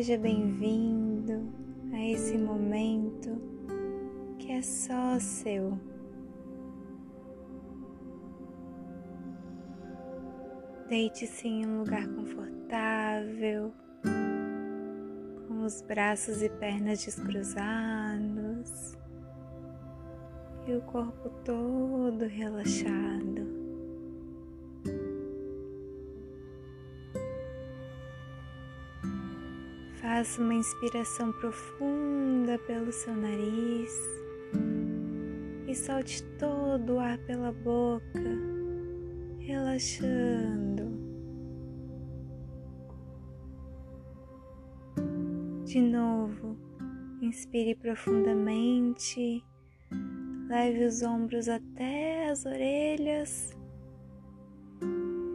Seja bem-vindo a esse momento que é só seu. Deite-se em um lugar confortável, com os braços e pernas descruzados e o corpo todo relaxado. Faça uma inspiração profunda pelo seu nariz e solte todo o ar pela boca, relaxando. De novo, inspire profundamente, leve os ombros até as orelhas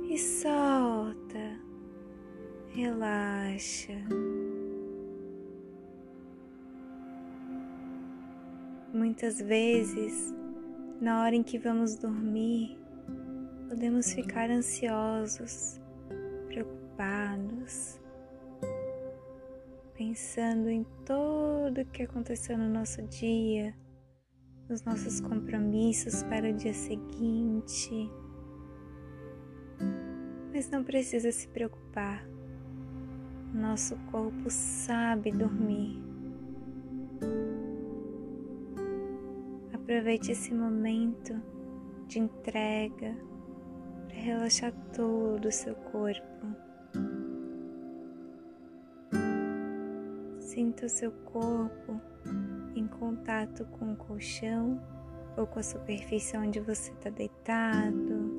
e solta, relaxa. Muitas vezes, na hora em que vamos dormir, podemos ficar ansiosos, preocupados, pensando em tudo o que aconteceu no nosso dia, nos nossos compromissos para o dia seguinte. Mas não precisa se preocupar. Nosso corpo sabe dormir. Aproveite esse momento de entrega para relaxar todo o seu corpo. Sinta o seu corpo em contato com o colchão ou com a superfície onde você está deitado.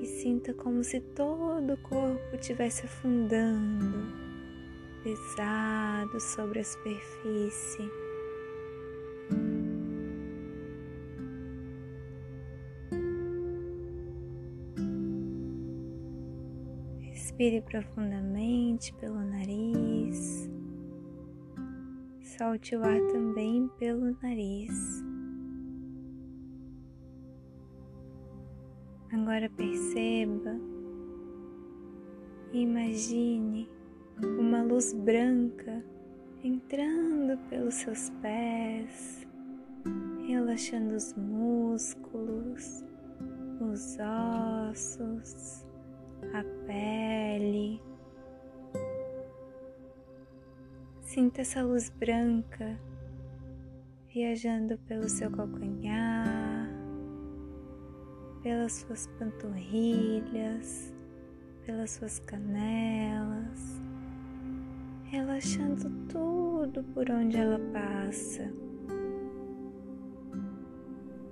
E sinta como se todo o corpo estivesse afundando, pesado sobre a superfície. Respire profundamente pelo nariz. Solte o ar também pelo nariz. Agora perceba e imagine uma luz branca entrando pelos seus pés, relaxando os músculos, os ossos a pele. Sinta essa luz branca viajando pelo seu calcanhar, pelas suas panturrilhas, pelas suas canelas, relaxando tudo por onde ela passa.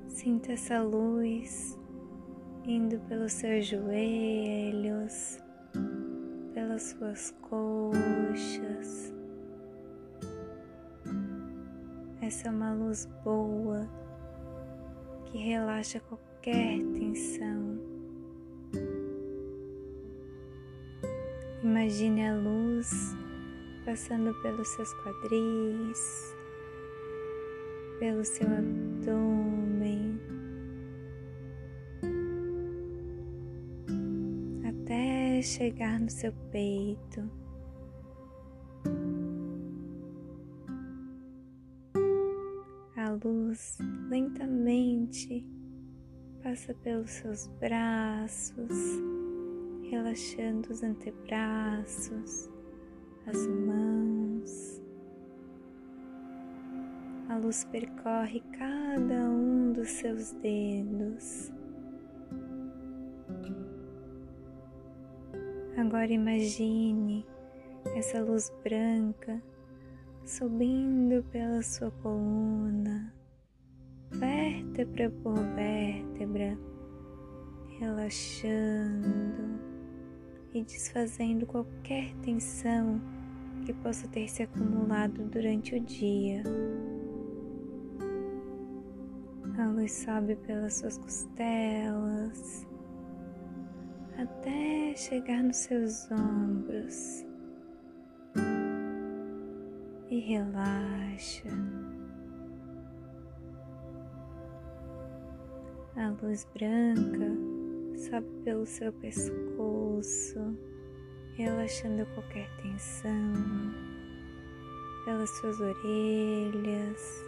Sinta essa luz indo pelos seus joelhos, pelas suas coxas. Essa é uma luz boa que relaxa qualquer tensão. Imagine a luz passando pelos seus quadris, pelo seu abdômen chegar no seu peito. A luz lentamente passa pelos seus braços, relaxando os antebraços, as mãos. A luz percorre cada um dos seus dedos Agora imagine essa luz branca subindo pela sua coluna, vértebra por vértebra, relaxando e desfazendo qualquer tensão que possa ter se acumulado durante o dia. A luz sobe pelas suas costelas, até chegar nos seus ombros. E relaxa. A luz branca sobe pelo seu pescoço, relaxando qualquer tensão pelas suas orelhas,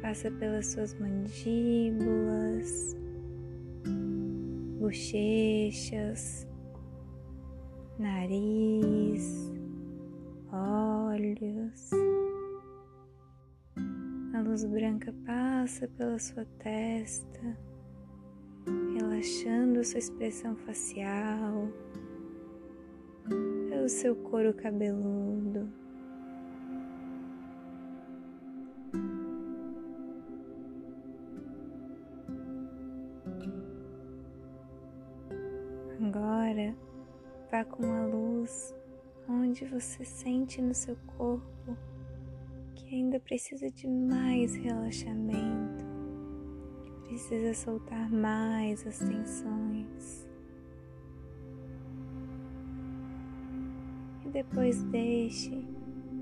passa pelas suas mandíbulas, bochechas, nariz, olhos. A luz branca passa pela sua testa, relaxando sua expressão facial, pelo seu couro cabeludo. Vá com a luz onde você sente no seu corpo que ainda precisa de mais relaxamento, precisa soltar mais as tensões. E depois deixe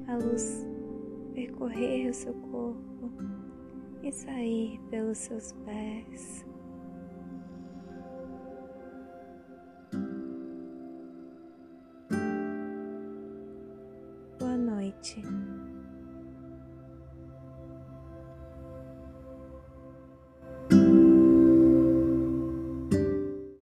a luz percorrer o seu corpo e sair pelos seus pés. 情。